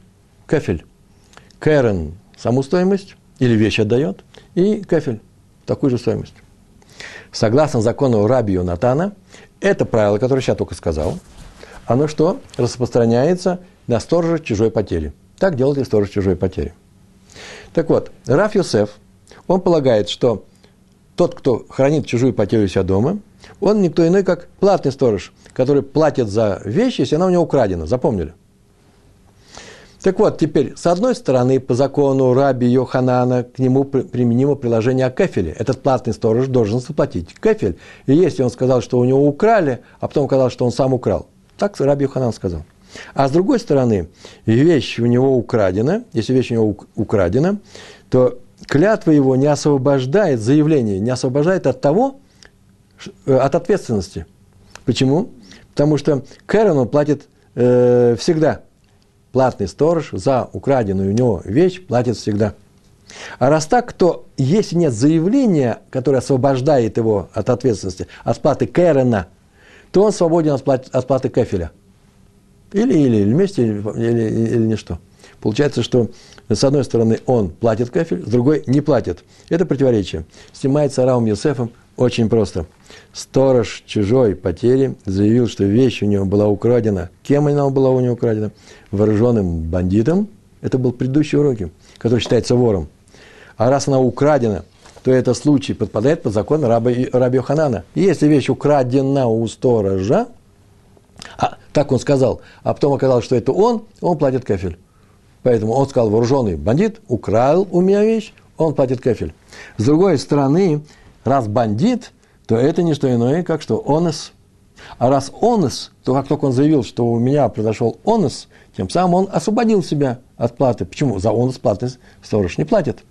Кафель. Кэрон – саму стоимость, или вещь отдает, и Кафель – такую же стоимость. Согласно закону Раби Натана, это правило, которое я только сказал, оно что? Распространяется на сторожа чужой потери. Так делает и сторож чужой потери. Так вот, Раф Юсеф, он полагает, что тот, кто хранит чужую потерю у себя дома, он никто иной, как платный сторож, который платит за вещь, если она у него украдена. Запомнили? Так вот, теперь, с одной стороны, по закону раби Йоханана к нему применимо приложение о кефеле. Этот платный сторож должен заплатить кефель. И если он сказал, что у него украли, а потом сказал, что он сам украл, так раби Йоханан сказал. А с другой стороны, вещь у него украдена, если вещь у него украдена, то клятва его не освобождает, заявление не освобождает от того, э, от ответственности. Почему? Потому что Кэрон платит э, всегда – платный сторож за украденную у него вещь платит всегда. А раз так, то если нет заявления, которое освобождает его от ответственности, от платы Кэрена, то он свободен от платы, Кефеля. Или, или, или вместе, или, или, или ничто. Получается, что с одной стороны он платит кефель, с другой не платит. Это противоречие. Снимается Раум Йосефом очень просто. Сторож чужой потери заявил, что вещь у него была украдена. Кем она была у него украдена? Вооруженным бандитом. Это был предыдущий уроки, который считается вором. А раз она украдена, то этот случай подпадает под закон раби, раби Йоханана. И если вещь украдена у сторожа, а, так он сказал, а потом оказалось, что это он, он платит кафель. Поэтому он сказал, вооруженный бандит украл у меня вещь, он платит кафель. С другой стороны, раз бандит, то это не что иное, как что онос. А раз онос, то как только он заявил, что у меня произошел онос, тем самым он освободил себя от платы. Почему? За онос платы сторож не платит.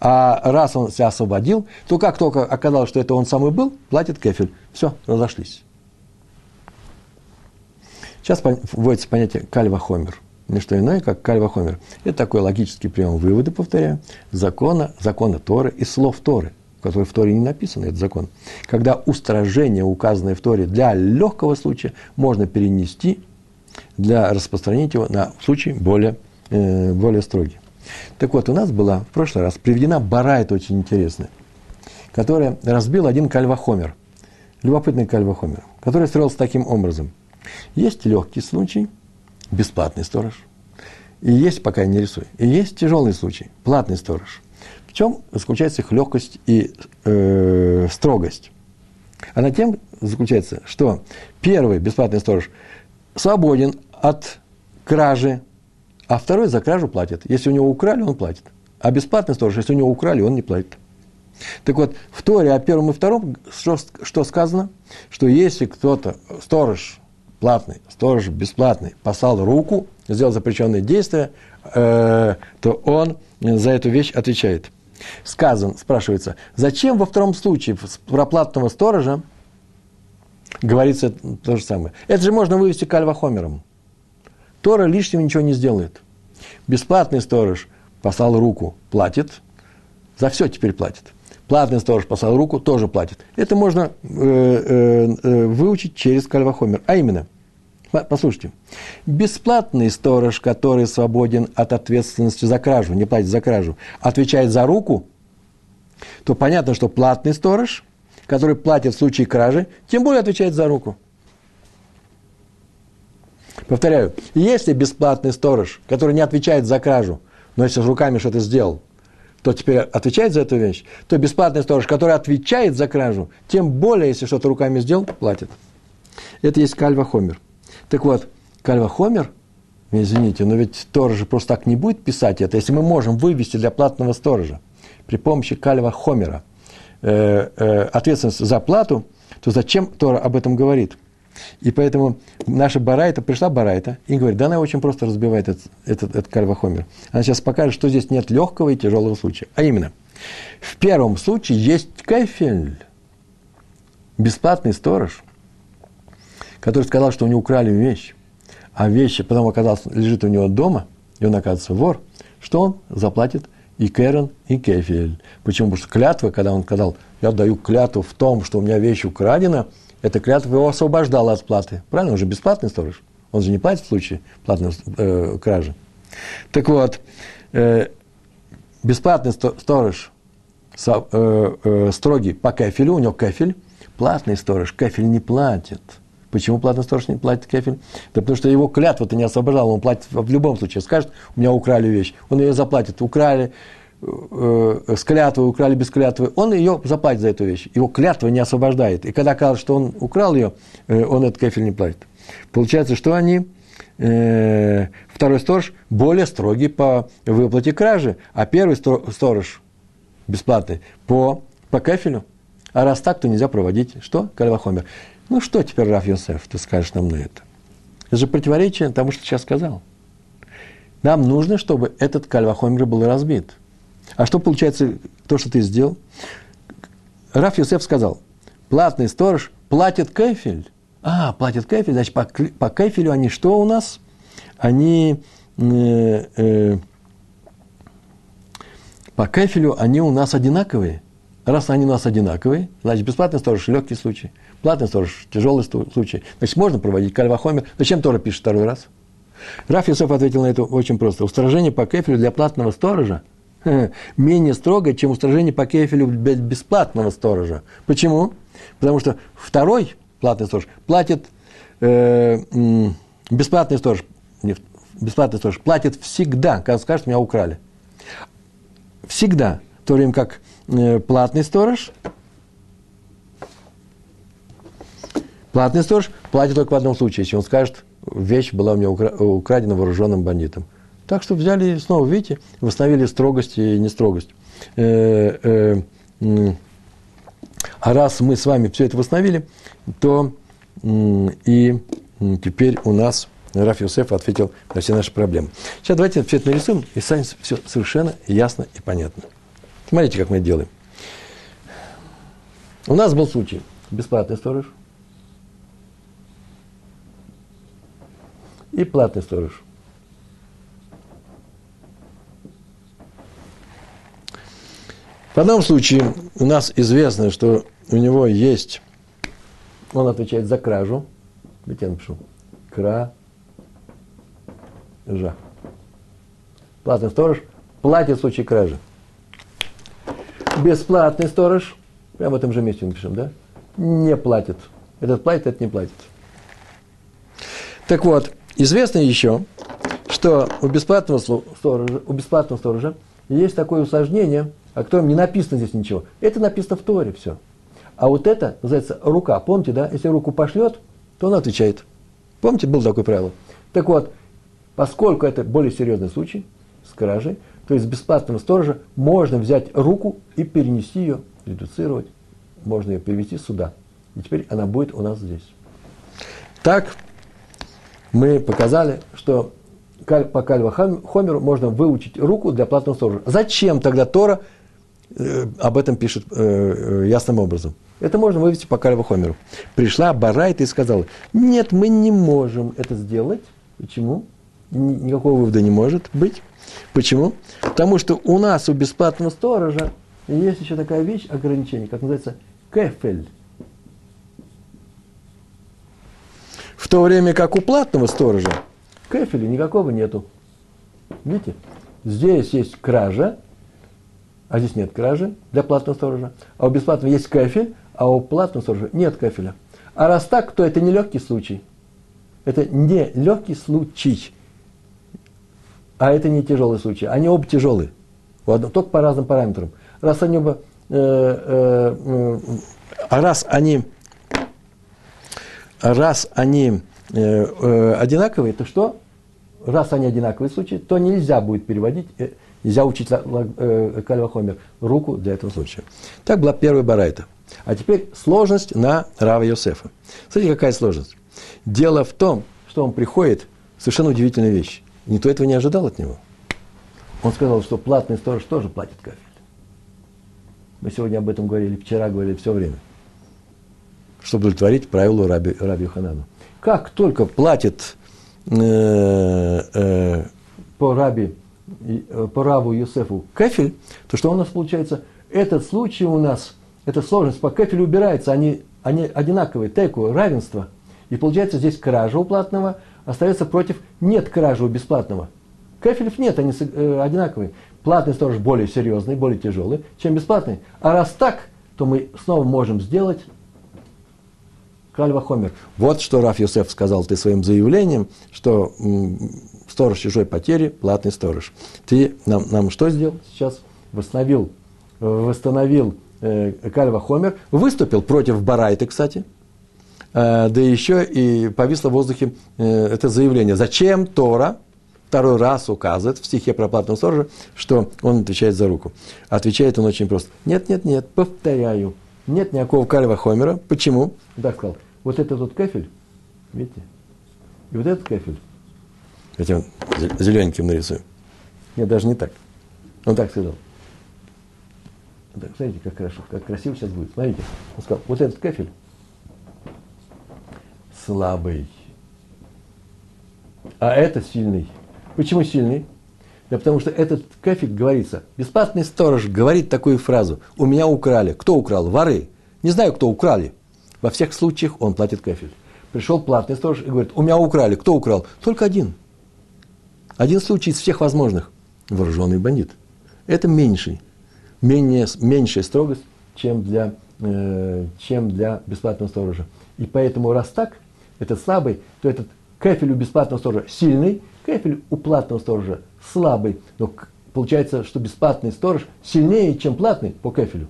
А раз он себя освободил, то как только оказалось, что это он самый был, платит кефель. Все, разошлись. Сейчас вводится понятие кальва-хомер. Не что иное, как кальва-хомер. Это такой логический прием вывода, повторяю, закона, закона Торы и слов Торы который в Торе не написан, этот закон, когда устражение, указанное в Торе для легкого случая, можно перенести для распространить его на случай более, э, более строгий. Так вот, у нас была в прошлый раз приведена барайта очень интересная, которая разбил один кальвахомер, любопытный кальвахомер, который строился таким образом. Есть легкий случай, бесплатный сторож, и есть, пока не рисую, и есть тяжелый случай, платный сторож – чем заключается их легкость и э, строгость? Она тем заключается, что первый бесплатный сторож свободен от кражи, а второй за кражу платит. Если у него украли, он платит. А бесплатный сторож, если у него украли, он не платит. Так вот, в Торе о первом и втором что, что сказано? Что если кто-то, сторож платный, сторож бесплатный, послал руку, сделал запрещенное действие, э, то он за эту вещь отвечает – сказан, спрашивается, зачем во втором случае про платного сторожа говорится то же самое? Это же можно вывести кальвахомером. Тора лишнего ничего не сделает. Бесплатный сторож послал руку, платит, за все теперь платит. Платный сторож послал руку, тоже платит. Это можно э, э, э выучить через кальвахомер. А именно – Послушайте, бесплатный сторож, который свободен от ответственности за кражу, не платит за кражу, отвечает за руку, то понятно, что платный сторож, который платит в случае кражи, тем более отвечает за руку. Повторяю, если бесплатный сторож, который не отвечает за кражу, но если с руками что-то сделал, то теперь отвечает за эту вещь, то бесплатный сторож, который отвечает за кражу, тем более, если что-то руками сделал, платит. Это есть кальва хомер. Так вот, Кальва Хомер, извините, но ведь сторож просто так не будет писать это, если мы можем вывести для платного сторожа при помощи Кальва Хомера э, э, ответственность за плату, то зачем Тора об этом говорит? И поэтому наша Барайта, пришла Барайта и говорит, да она очень просто разбивает этот, этот, этот кальвахомер. Она сейчас покажет, что здесь нет легкого и тяжелого случая. А именно, в первом случае есть кафель, бесплатный сторож – который сказал, что у него украли вещь, а вещи потом оказалось, лежит у него дома, и он оказывается вор, что он заплатит и Керен, и Кефель. Почему? Потому что клятва, когда он сказал, я даю клятву в том, что у меня вещь украдена, эта клятва его освобождала от платы. Правильно? Он же бесплатный сторож. Он же не платит в случае платной э, кражи. Так вот, э, бесплатный сторож, со, э, э, строгий по кефелю, у него кефель, платный сторож кефель не платит. Почему платный сторож не платит кефель? Да потому что его клятва-то не освобождала, он платит в любом случае. Скажет, у меня украли вещь, он ее заплатит. Украли э, с клятвой, украли без клятвы, он ее заплатит за эту вещь. Его клятва не освобождает. И когда оказалось, что он украл ее, э, он этот кефель не платит. Получается, что они, э, второй сторож, более строгий по выплате кражи, а первый сторож, бесплатный, по, по кефелю. А раз так, то нельзя проводить, что? Кальвахомер. Ну что теперь, Раф Йосеф, ты скажешь нам на это? Это же противоречие тому, что сейчас сказал. Нам нужно, чтобы этот кальвахомер был разбит. А что получается, то, что ты сделал? Раф Йосеф сказал, платный сторож платит кефель. А, платит кефель, значит, по, по кефелю они что у нас? Они э, э, по кефелю они у нас одинаковые. Раз они у нас одинаковые, значит, бесплатный сторож – легкий случай. Платный сторож – тяжелый случай. Значит, можно проводить кальвахомер. Зачем Тора пишет второй раз? Раф Юсеф ответил на это очень просто. Устражение по кефелю для платного сторожа менее строго, чем устражение по кефелю для бесплатного сторожа. Почему? Потому что второй платный сторож платит, э, бесплатный сторож, не, бесплатный сторож платит всегда, когда скажет, меня украли. Всегда. В то время как Э, платный сторож, платный сторож платит только в одном случае, если он скажет, вещь была у меня украдена вооруженным бандитом. Так что взяли снова, видите, восстановили строгость и нестрогость. Э, э, а раз мы с вами все это восстановили, то и теперь у нас Раф Юсеф ответил на все наши проблемы. Сейчас давайте все это нарисуем, и станет все совершенно ясно и понятно. Смотрите, как мы это делаем. У нас был случай. Бесплатный сторож. И платный сторож. В одном случае у нас известно, что у него есть, он отвечает за кражу. Видите, я напишу. Кража. Платный сторож платит в случае кражи бесплатный сторож, прямо в этом же месте напишем, да, не платит. Этот платит, этот не платит. Так вот, известно еще, что у бесплатного сторожа, у бесплатного сторожа есть такое усложнение, о котором не написано здесь ничего. Это написано в Торе все. А вот это называется рука. Помните, да? Если руку пошлет, то он отвечает. Помните, было такое правило? Так вот, поскольку это более серьезный случай с кражей, то есть бесплатного сторожа можно взять руку и перенести ее, редуцировать, можно ее перевести сюда. И теперь она будет у нас здесь. Так мы показали, что по Кальва Хомеру можно выучить руку для платного сторожа. Зачем тогда Тора э, об этом пишет э, э, ясным образом? Это можно вывести по Кальва Хомеру. Пришла Барайта и сказала, нет, мы не можем это сделать. Почему? Никакого вывода не может быть. Почему? Потому что у нас у бесплатного сторожа есть еще такая вещь, ограничение, как называется кефель. В то время как у платного сторожа кефеля никакого нету. Видите? Здесь есть кража, а здесь нет кражи для платного сторожа. А у бесплатного есть кефель, а у платного сторожа нет кефеля. А раз так, то это не легкий случай. Это не легкий случай а это не тяжелый случай. Они оба тяжелые, только по разным параметрам. Раз они оба, э, э, э, раз они, раз они э, э, одинаковые, то что? Раз они одинаковые случаи, то нельзя будет переводить, э, нельзя учить Кальвахомер руку для этого случая. Так была первая барайта. А теперь сложность на Рава Йосефа. Смотрите, какая сложность. Дело в том, что он приходит, совершенно удивительная вещь. Никто этого не ожидал от него. Он сказал, что платный сторож тоже платит кафель. Мы сегодня об этом говорили, вчера говорили, все время. Чтобы удовлетворить правилу Раби, Раби Ханану. Как только платит э, э, по раби, э, по рабу Юсефу кефель, то что у нас получается? Этот случай у нас, эта сложность по кефелю убирается, они, они одинаковые, теку, равенство. И получается здесь кража у платного остается против нет кражи у бесплатного. Кефелев нет, они э, одинаковые. Платный сторож более серьезный, более тяжелый, чем бесплатный. А раз так, то мы снова можем сделать Кальва Хомер. Вот что Раф Йосеф сказал ты своим заявлением, что сторож чужой потери, платный сторож. Ты нам, нам что сделал сейчас? Восстановил, восстановил э, Кальва Хомер, выступил против Барайты, кстати, э, да еще и повисло в воздухе э, это заявление. Зачем Тора второй раз указывает в стихе про платного сторожа, что он отвечает за руку? Отвечает он очень просто. Нет, нет, нет, повторяю. Нет никакого Кальва Хомера. Почему? Так сказал вот это вот кафель, видите, и вот этот кафель. Этим зелененьким нарисую. Нет, даже не так. Он так сказал. Так, смотрите, как хорошо, как красиво сейчас будет. Смотрите, он сказал, вот этот кафель слабый, а это сильный. Почему сильный? Да потому что этот кафель говорится, бесплатный сторож говорит такую фразу, у меня украли. Кто украл? Воры. Не знаю, кто украли. Во всех случаях он платит кафель. Пришел платный сторож и говорит, у меня украли. Кто украл? Только один. Один случай из всех возможных. Вооруженный бандит. Это меньший. Менее, меньшая строгость, чем для, э, чем для бесплатного сторожа. И поэтому, раз так, этот слабый, то этот кафель у бесплатного сторожа сильный, кафель у платного сторожа слабый. Но получается, что бесплатный сторож сильнее, чем платный по кафелю.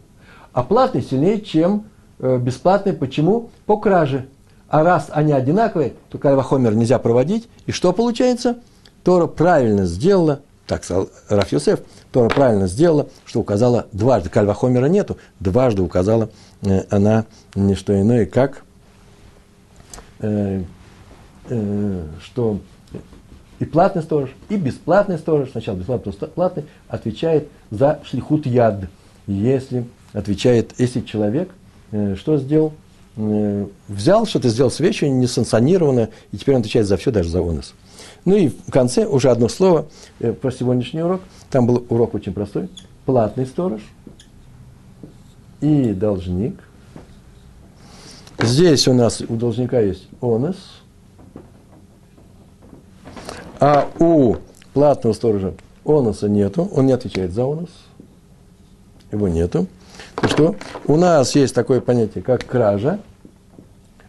А платный сильнее, чем бесплатные. Почему? По краже. А раз они одинаковые, то кальвахомер нельзя проводить. И что получается? Тора правильно сделала, так сказал Раф Йосеф, Тора правильно сделала, что указала дважды. Кальвахомера нету, дважды указала э, она не что иное, как э, э, что и платный сторож, и бесплатный сторож, сначала бесплатный, потом платный, отвечает за шлихут яд. Если отвечает, если человек Э, что сделал? Э, взял что-то, сделал с вещью несанкционированное, и теперь он отвечает за все, даже за онос. Ну и в конце уже одно слово э, про сегодняшний урок. Там был урок очень простой. Платный сторож и должник. Здесь у нас у должника есть онос, а у платного сторожа оноса нету, он не отвечает за онос, его нету что у нас есть такое понятие, как кража,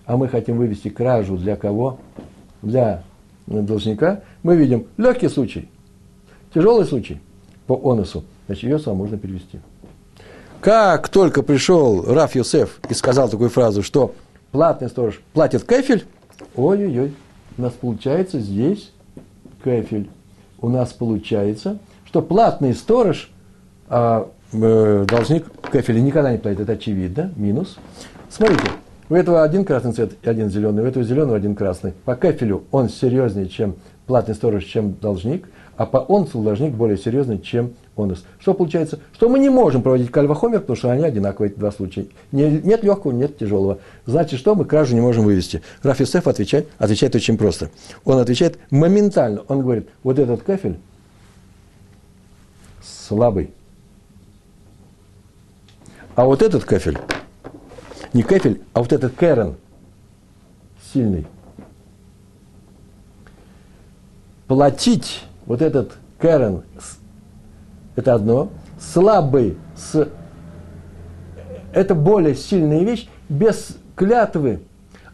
а мы хотим вывести кражу для кого? Для должника. Мы видим легкий случай, тяжелый случай по оносу, значит, ее сам можно перевести. Как только пришел Раф Йосеф и сказал такую фразу, что платный сторож платит кефель, ой-ой-ой, у нас получается здесь кефель. У нас получается, что платный сторож а, Э, должник кефеля никогда не платит, это очевидно, минус. Смотрите, у этого один красный цвет и один зеленый, у этого зеленого один красный. По кефелю он серьезнее, чем платный сторож, чем должник, а по онсу должник более серьезный, чем онос. Что получается? Что мы не можем проводить кальвахомер, потому что они одинаковые, эти два случая. нет легкого, нет тяжелого. Значит, что мы кражу не можем вывести? Раф Юсеф отвечает, отвечает очень просто. Он отвечает моментально. Он говорит, вот этот кафель слабый а вот этот кафель, не кафель, а вот этот керен, сильный. Платить вот этот керен, это одно, слабый, с, это более сильная вещь, без клятвы,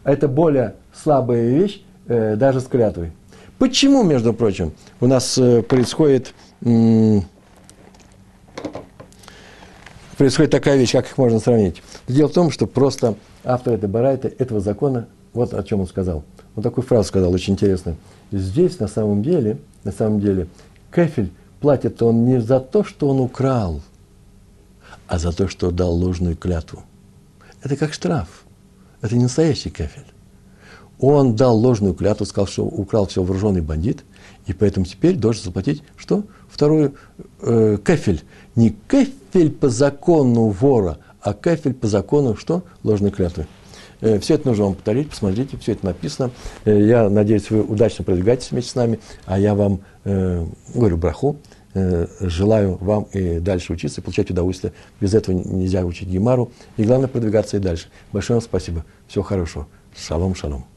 это более слабая вещь, э, даже с клятвой. Почему, между прочим, у нас э, происходит происходит такая вещь, как их можно сравнить. Дело в том, что просто автор этой барайта, этого закона, вот о чем он сказал. Он такую фразу сказал, очень интересную. Здесь на самом деле, на самом деле, кефель платит он не за то, что он украл, а за то, что дал ложную клятву. Это как штраф. Это не настоящий кефель. Он дал ложную клятву, сказал, что украл все вооруженный бандит, и поэтому теперь должен заплатить что? Вторую э, кефель. Не кефель по закону вора, а кефель по закону что? Ложной клятвы. Э, все это нужно вам повторить, посмотрите, все это написано. Э, я надеюсь, вы удачно продвигаетесь вместе с нами, а я вам э, говорю браху, э, желаю вам и дальше учиться, и получать удовольствие. Без этого нельзя учить Гемару. И главное, продвигаться и дальше. Большое вам спасибо. Всего хорошего. Шалом, шалом.